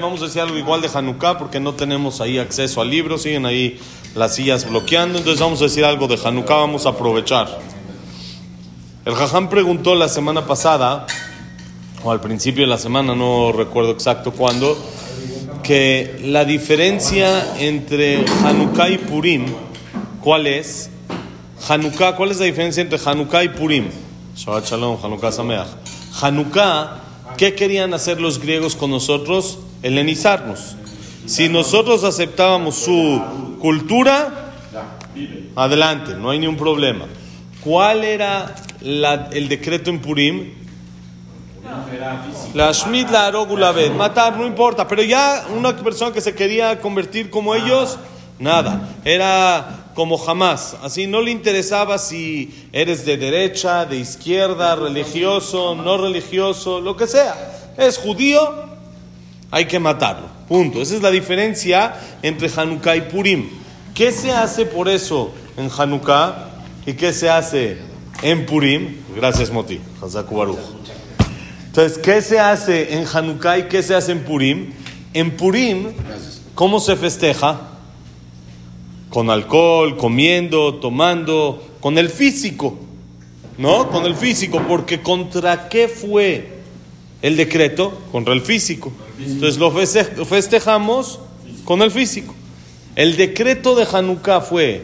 Vamos a decir algo igual de Hanukkah porque no tenemos ahí acceso al libro, siguen ahí las sillas bloqueando, entonces vamos a decir algo de Hanukkah, vamos a aprovechar. El Jajam preguntó la semana pasada, o al principio de la semana, no recuerdo exacto cuándo, que la diferencia entre Hanukkah y Purim, ¿cuál es? Hanukkah, ¿cuál es la diferencia entre Hanukkah y Purim? Shabbat Shalom, Hanukkah Sameach. Hanukkah, ¿qué querían hacer los griegos con nosotros? Helenizarnos. Si nosotros aceptábamos su cultura, adelante, no hay ningún problema. ¿Cuál era el decreto en Purim? La Shmit, la Arogula matar, no importa, pero ya una persona que se quería convertir como ellos, nada, era como jamás, así no le interesaba si eres de derecha, de izquierda, religioso, no religioso, lo que sea, es judío, hay que matarlo, punto. Esa es la diferencia entre Hanukkah y Purim. ¿Qué se hace por eso en Hanukkah y qué se hace en Purim? Gracias, Moti. Entonces, ¿qué se hace en Hanukkah y qué se hace en Purim? En Purim, ¿cómo se festeja? Con alcohol, comiendo, tomando, con el físico, ¿no? Con el físico, porque ¿contra qué fue el decreto? Contra el físico. Entonces lo feste- lo festejamos con el físico. El decreto de Hanukkah fue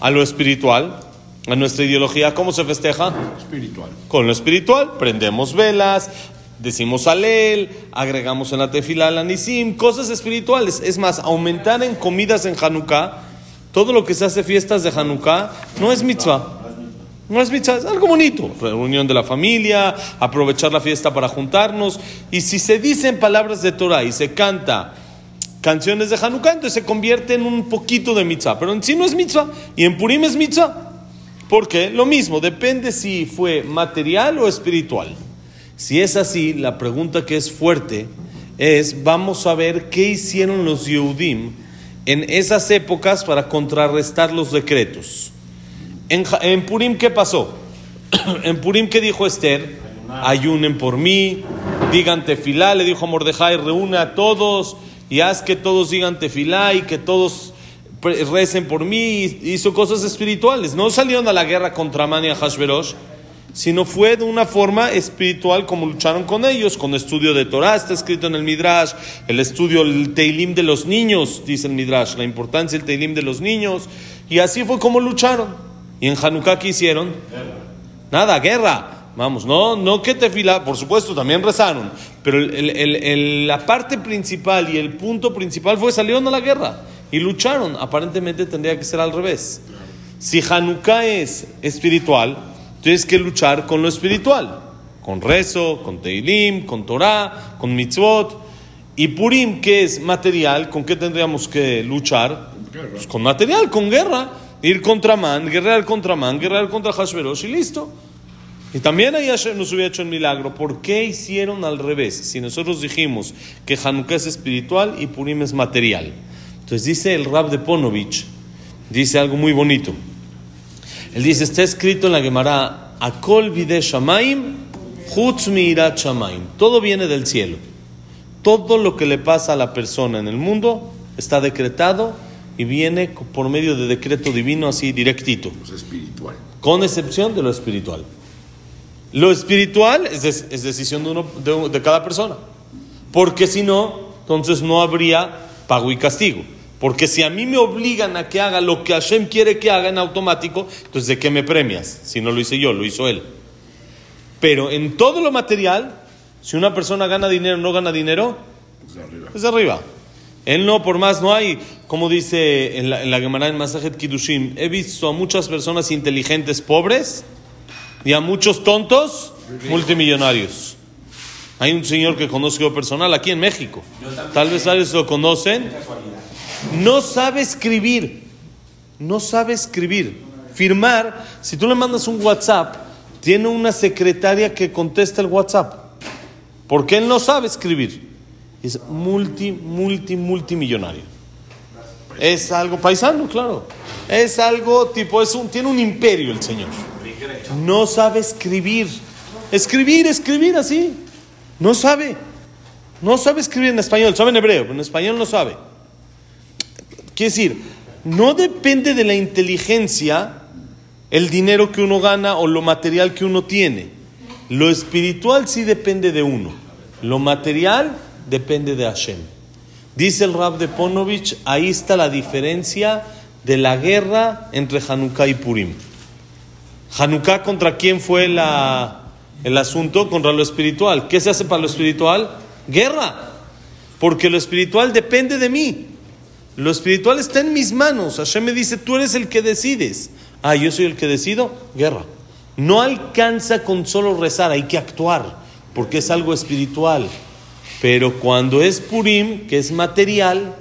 a lo espiritual, a nuestra ideología, ¿cómo se festeja? Espiritual. Con lo espiritual, prendemos velas, decimos alel, agregamos en la tefila la nisim, cosas espirituales. Es más, aumentar en comidas en Hanukkah, todo lo que se hace fiestas de Hanukkah, no es mitzvah. No es mitzvah, es algo bonito. Reunión de la familia, aprovechar la fiesta para juntarnos. Y si se dicen palabras de Torah y se canta canciones de Hanukkah, entonces se convierte en un poquito de mitzvah. Pero en sí no es mitzvah. Y en Purim es mitzvah. Porque lo mismo, depende si fue material o espiritual. Si es así, la pregunta que es fuerte es, vamos a ver qué hicieron los Yehudim en esas épocas para contrarrestar los decretos. En, Purim, ¿qué pasó? en Purim, ¿qué dijo Esther? Ayunen por mí, digan tefilá, le dijo a Mordejai, reúne a todos y haz que todos digan tefilá y que todos recen por mí. Y Hizo cosas espirituales. No salieron a la guerra contra Amán y a Hashverosh, sino fue de una forma espiritual como lucharon con ellos, con estudio de Torah, está escrito en el Midrash, el estudio, el Teilim de los niños, dice el Midrash, la importancia del Teilim de los niños, y así fue como lucharon. Y en Hanukkah, ¿qué hicieron? Nada, guerra. Vamos, no, no que tefila, por supuesto, también rezaron, pero el- el- el- la parte principal y el punto principal fue salieron a la guerra y lucharon. Aparentemente tendría que ser al revés. Si Hanukkah es espiritual, tienes que luchar con lo espiritual, con rezo, con Teilim, con Torah, con mitzvot. Y Purim, que es material, ¿con qué tendríamos que luchar? Pues con material, con guerra. Ir contra Man, guerrear contra Man, guerrear contra Hashverosh y listo. Y también ahí Hashem nos hubiera hecho el milagro. ¿Por qué hicieron al revés? Si nosotros dijimos que Hanukkah es espiritual y Purim es material. Entonces dice el Rab de Ponovich, dice algo muy bonito. Él dice, está escrito en la Gemara, Akol vide shamaim, mirat shamaim. Todo viene del cielo. Todo lo que le pasa a la persona en el mundo está decretado y viene por medio de decreto divino así directito espiritual. con excepción de lo espiritual. Lo espiritual es, es decisión de, uno, de, de cada persona. Porque si no, entonces no habría pago y castigo. Porque si a mí me obligan a que haga lo que Hashem quiere que haga en automático, entonces ¿de qué me premias? Si no lo hice yo, lo hizo él. Pero en todo lo material, si una persona gana dinero o no gana dinero, Pues arriba. es arriba. Él no, por más no hay, como dice en la, en la Gemara en Masajet Kiddushim, he visto a muchas personas inteligentes pobres y a muchos tontos multimillonarios. Hay un señor que conozco personal aquí en México. Tal vez varios lo conocen. No sabe escribir. No sabe escribir. Firmar, si tú le mandas un WhatsApp, tiene una secretaria que contesta el WhatsApp. Porque él no sabe escribir. Es multi, multi, multimillonario. Es algo paisano, claro. Es algo tipo, es un, tiene un imperio el señor. No sabe escribir. Escribir, escribir así. No sabe. No sabe escribir en español, sabe en hebreo, pero en español no sabe. Quiere decir, no depende de la inteligencia el dinero que uno gana o lo material que uno tiene. Lo espiritual sí depende de uno. Lo material depende de Hashem. Dice el Rab de Ponovich, ahí está la diferencia de la guerra entre Hanukkah y Purim. Hanukkah contra quién fue la, el asunto? Contra lo espiritual. ¿Qué se hace para lo espiritual? Guerra. Porque lo espiritual depende de mí. Lo espiritual está en mis manos. Hashem me dice, tú eres el que decides. Ah, yo soy el que decido. Guerra. No alcanza con solo rezar, hay que actuar, porque es algo espiritual. Pero cuando es Purim, que es material,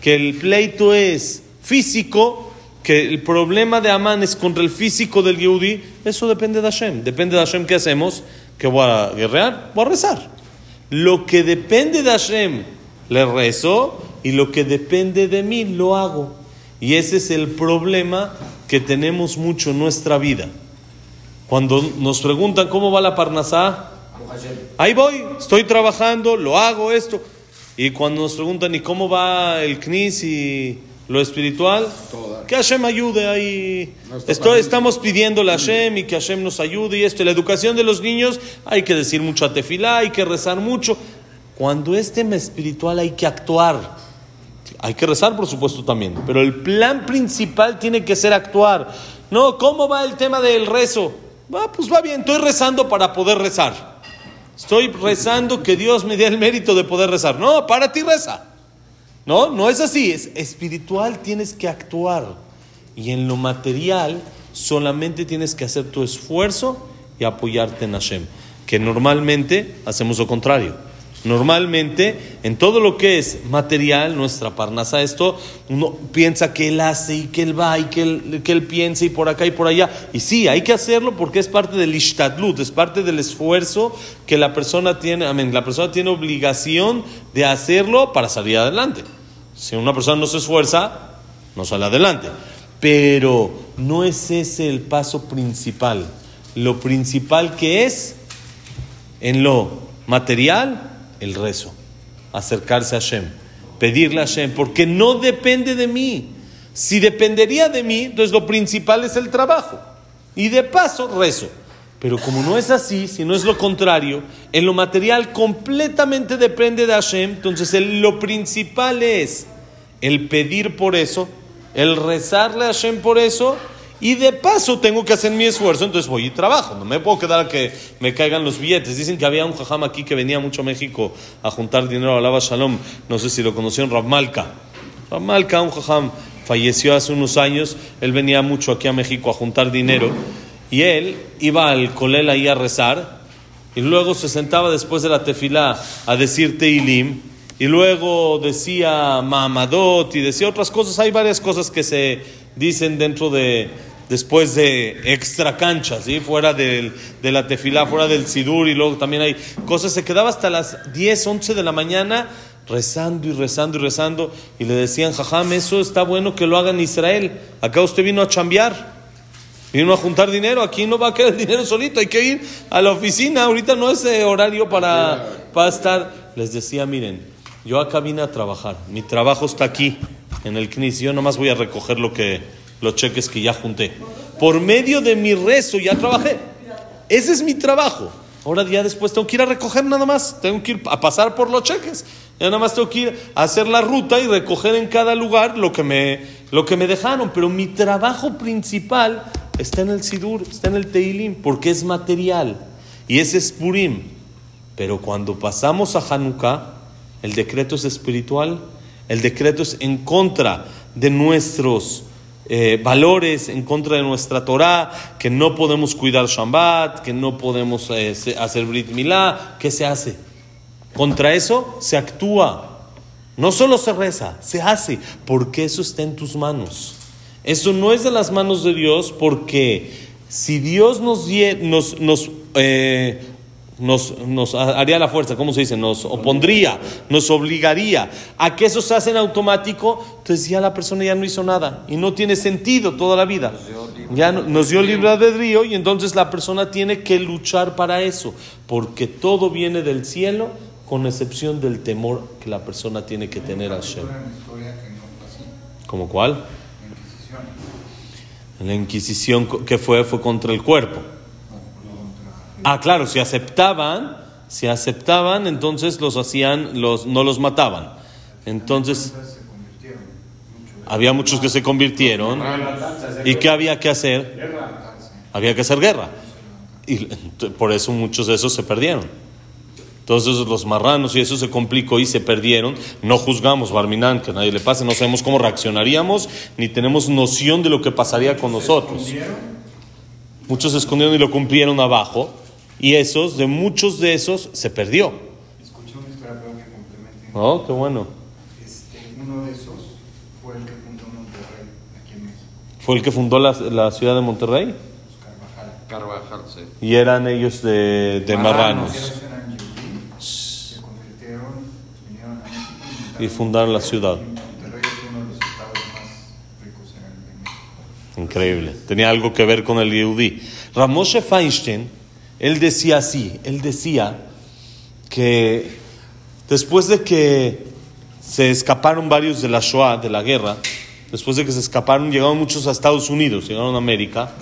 que el pleito es físico, que el problema de Amán es contra el físico del Yehudi, eso depende de Hashem. Depende de Hashem qué hacemos, que voy a guerrear, voy a rezar. Lo que depende de Hashem, le rezo, y lo que depende de mí, lo hago. Y ese es el problema que tenemos mucho en nuestra vida. Cuando nos preguntan cómo va la Parnasá, ahí voy, estoy trabajando, lo hago esto. Y cuando nos preguntan, ¿y cómo va el CNIS y lo espiritual? Que Hashem ayude ahí. Estamos pidiéndole a Hashem y que Hashem nos ayude y esto. La educación de los niños, hay que decir mucho a tefilá, hay que rezar mucho. Cuando es tema espiritual hay que actuar. Hay que rezar, por supuesto, también. Pero el plan principal tiene que ser actuar. No, ¿cómo va el tema del rezo? Va, pues va bien, estoy rezando para poder rezar. Estoy rezando que Dios me dé el mérito de poder rezar. No, para ti reza. No, no es así. Es espiritual, tienes que actuar. Y en lo material, solamente tienes que hacer tu esfuerzo y apoyarte en Hashem. Que normalmente hacemos lo contrario. Normalmente, en todo lo que es material, nuestra parnasa, esto, uno piensa que él hace y que él va y que él, que él piensa y por acá y por allá. Y sí, hay que hacerlo porque es parte del ishtadlut, es parte del esfuerzo que la persona tiene, amén, la persona tiene obligación de hacerlo para salir adelante. Si una persona no se esfuerza, no sale adelante. Pero no es ese el paso principal. Lo principal que es en lo material el rezo, acercarse a Hashem, pedirle a Hashem, porque no depende de mí. Si dependería de mí, entonces lo principal es el trabajo. Y de paso, rezo. Pero como no es así, si no es lo contrario, en lo material completamente depende de Hashem, entonces lo principal es el pedir por eso, el rezarle a Hashem por eso y de paso tengo que hacer mi esfuerzo, entonces voy y trabajo. No me puedo quedar que me caigan los billetes. Dicen que había un jajam aquí que venía mucho a México a juntar dinero a Lava Shalom. No sé si lo conocieron. Rav Malka, un jajam, falleció hace unos años. Él venía mucho aquí a México a juntar dinero. Y él iba al colel ahí a rezar. Y luego se sentaba después de la tefilá a decir Teilim. Y luego decía Mamadot y decía otras cosas. Hay varias cosas que se dicen dentro de, después de extra canchas, ¿sí? fuera del, de la tefilá, fuera del sidur, y luego también hay cosas, se quedaba hasta las 10, 11 de la mañana rezando y rezando y rezando, y le decían, jajam, eso está bueno que lo haga en Israel, acá usted vino a chambear, vino a juntar dinero, aquí no va a quedar el dinero solito, hay que ir a la oficina, ahorita no es eh, horario para, para estar, les decía, miren, yo acá vine a trabajar, mi trabajo está aquí, en el CNIS, yo nomás voy a recoger lo que, los cheques que ya junté. Por medio de mi rezo ya trabajé. Ese es mi trabajo. Ahora ya después tengo que ir a recoger nada más. Tengo que ir a pasar por los cheques. Ya nada más tengo que ir a hacer la ruta y recoger en cada lugar lo que me, lo que me dejaron. Pero mi trabajo principal está en el Sidur, está en el Teilim, porque es material. Y ese es Purim. Pero cuando pasamos a Hanukkah, el decreto es espiritual, el decreto es en contra de nuestros eh, valores en contra de nuestra Torah, que no podemos cuidar Shabbat, que no podemos eh, hacer Brit Milá, ¿qué se hace? Contra eso se actúa. No solo se reza, se hace, porque eso está en tus manos. Eso no es de las manos de Dios, porque si Dios nos, nos, nos eh, nos, nos, haría la fuerza, ¿cómo se dice? Nos opondría, nos obligaría a que eso se hace en automático, entonces ya la persona ya no hizo nada y no tiene sentido toda la vida. Ya nos dio libre albedrío y entonces la persona tiene que luchar para eso, porque todo viene del cielo con excepción del temor que la persona tiene que tener a Hashem. ¿Como cuál? En la Inquisición, ¿qué fue? Fue contra el cuerpo. Ah, claro, si aceptaban, si aceptaban, entonces los hacían, los, no los mataban. Entonces, había muchos que se convirtieron. ¿Y qué había que hacer? Había que hacer guerra. Y por eso muchos de esos se perdieron. Entonces los marranos y eso se complicó y se perdieron. No juzgamos, Barminán, que a nadie le pase, no sabemos cómo reaccionaríamos, ni tenemos noción de lo que pasaría con nosotros. Muchos se escondieron y lo cumplieron abajo, y esos, de muchos de esos, se perdió. Escuché una historia, pero que complemente. Oh, qué bueno. Este, uno de esos fue el que fundó Monterrey, aquí en México, Fue el que fundó la, la ciudad de Monterrey, los Carvajal. Carvajal, sí. y eran ellos de, de marranos. Ellos eran Yehudí, se convirtieron, vinieron a México Y fundaron la ciudad. Monterrey es uno de los estados más ricos en, en México. Increíble. Tenía algo que ver con el Yehudí. Ramoshe Feinstein, él decía así, él decía que después de que se escaparon varios de la Shoah, de la guerra, después de que se escaparon, llegaron muchos a Estados Unidos, llegaron a América,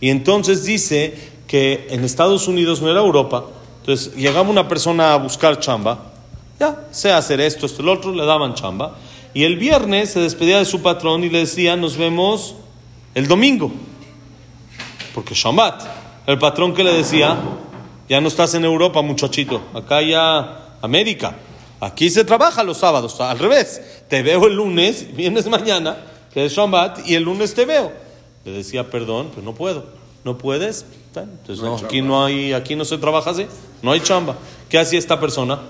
y entonces dice que en Estados Unidos no era Europa, entonces llegaba una persona a buscar chamba, ya, sé hacer esto, esto, el otro, le daban chamba, y el viernes se despedía de su patrón y le decía, nos vemos el domingo, porque Shabbat, el patrón que le decía, ya no estás en Europa, muchachito, acá ya América, aquí se trabaja los sábados, al revés, te veo el lunes, vienes mañana, que es Shabbat, y el lunes te veo. Le decía, perdón, pero no puedo, ¿no puedes? Entonces, no, aquí no hay, aquí no se trabaja así, no hay chamba. ¿Qué hacía esta persona?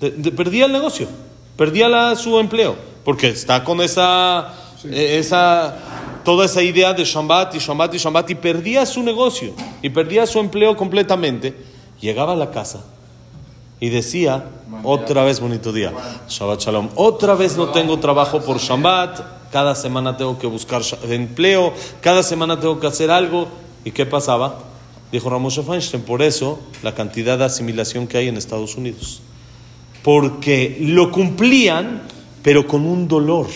De- de- perdía el negocio, perdía la- su empleo, porque está con esa, eh, esa, toda esa idea de Shabbat y Shabbat y Shabbat y perdía su negocio y perdía su empleo completamente. Llegaba a la casa y decía, otra vez bonito día, Shabbat Shalom, otra vez no tengo trabajo por Shabbat, cada semana tengo que buscar empleo, cada semana tengo que hacer algo. ¿Y qué pasaba? Dijo Ramoshe Feinstein, por eso la cantidad de asimilación que hay en Estados Unidos porque lo cumplían, pero con un dolor.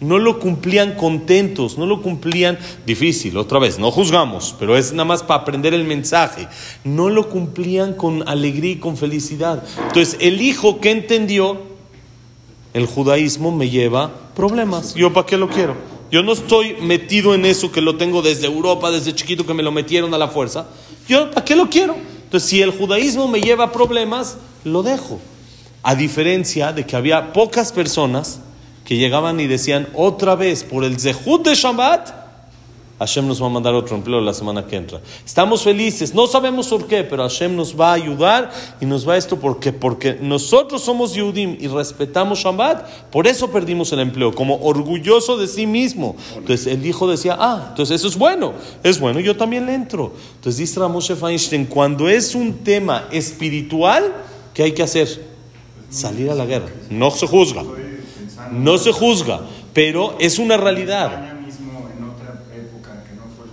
No lo cumplían contentos, no lo cumplían difícil, otra vez, no juzgamos, pero es nada más para aprender el mensaje. No lo cumplían con alegría y con felicidad. Entonces, el hijo que entendió, el judaísmo me lleva problemas. ¿Yo para qué lo quiero? Yo no estoy metido en eso que lo tengo desde Europa, desde chiquito que me lo metieron a la fuerza. ¿Yo para qué lo quiero? Entonces, si el judaísmo me lleva problemas, lo dejo. A diferencia de que había pocas personas que llegaban y decían otra vez por el Zehut de Shabbat, Hashem nos va a mandar otro empleo la semana que entra. Estamos felices, no sabemos por qué, pero Hashem nos va a ayudar y nos va a esto porque porque nosotros somos Yehudim y respetamos Shabbat, por eso perdimos el empleo, como orgulloso de sí mismo. Entonces el hijo decía, ah, entonces eso es bueno, es bueno, yo también le entro. Entonces dice Ramoshe Feinstein, cuando es un tema espiritual, ¿qué hay que hacer? Salir a la guerra. No se juzga, no se juzga, pero es una realidad.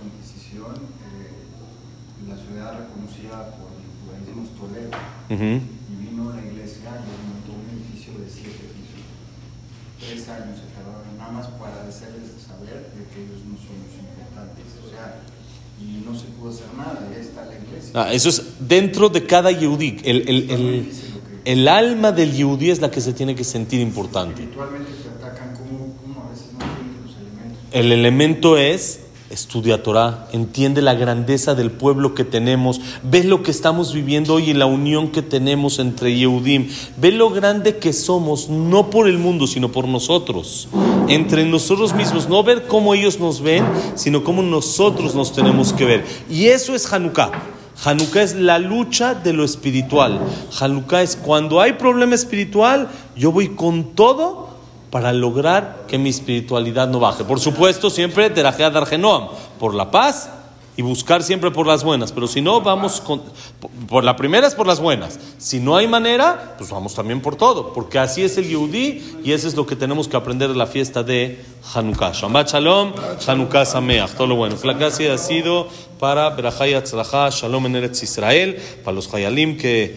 Inquisición, eh, Ujú. y vino la iglesia y montó un edificio de siete pisos. Tres años se tardaron nada más para hacerles saber de que ellos no son los importantes. O sea, y no se pudo hacer nada, ya está la iglesia. Ah, eso es dentro de cada Yehudí. El, el- el- el alma del Yehudí es la que se tiene que sentir importante. Te atacan como a veces no los elementos. El elemento es estudia Torah, entiende la grandeza del pueblo que tenemos, ve lo que estamos viviendo hoy en la unión que tenemos entre Yehudim, ve lo grande que somos, no por el mundo, sino por nosotros, entre nosotros mismos, no ver cómo ellos nos ven, sino cómo nosotros nos tenemos que ver. Y eso es Hanukkah. Hanukkah es la lucha de lo espiritual. Hanukkah es cuando hay problema espiritual, yo voy con todo para lograr que mi espiritualidad no baje. Por supuesto, siempre terajea dar genoam, por la paz y buscar siempre por las buenas. Pero si no, vamos con. Por, la primera es por las buenas. Si no hay manera, pues vamos también por todo. Porque así es el Yehudí y eso es lo que tenemos que aprender de la fiesta de Hanukkah. Shabbat Shalom, Hanukkah Sameach. Todo lo bueno. La clase ha sido para Berajay Atzlachá, Shalom en Eretz Israel, para los Hayalim que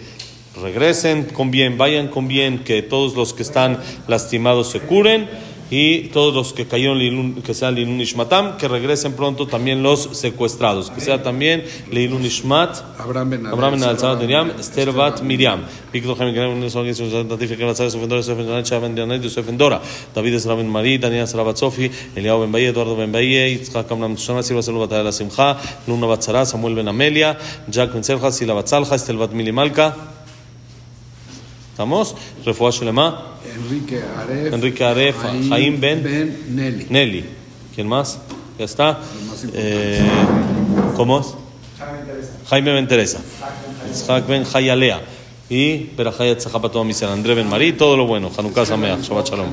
regresen con bien, vayan con bien, que todos los que están lastimados se curen y todos los que cayeron que sean Leilun Ishmatam, que regresen pronto también los secuestrados, que sea también Leilun Ishmat, Abraham Ben Sarah Miriam, Esther Bat Miriam, Víctor Jaime Guerrero, Nelson Guerrero, Yosef Tatifi, Kevin Lazar, Yosef Endora, Yosef Chava Ben Dianet, Yosef Endora, David Ezra Ben Marí, Daniel Ezra Bat Sofi, Eliao Ben Baye, Eduardo Ben Baye, Yitzhak Amram Tushana, Silva Salud Batalla La Simcha, Luna Bat Samuel Ben Amelia, Jack Ben Serja, Sila Bat Salja, Estel Bat Mili Malka. ¿Estamos? Refuah Shelema, Enrique Aref. Enrique Aref, Jaim Ben- Ben Nelly. Nelly. ¿Quién más? Ya está. Eh, ¿Cómo es? Jaime Ben Teresa. Isaac Ben Hayalea. Y Berajaya Tzahapatoa Misel. André Ben Marí. Todo lo bueno. Hanukkah Sameach. Shabbat Shalom.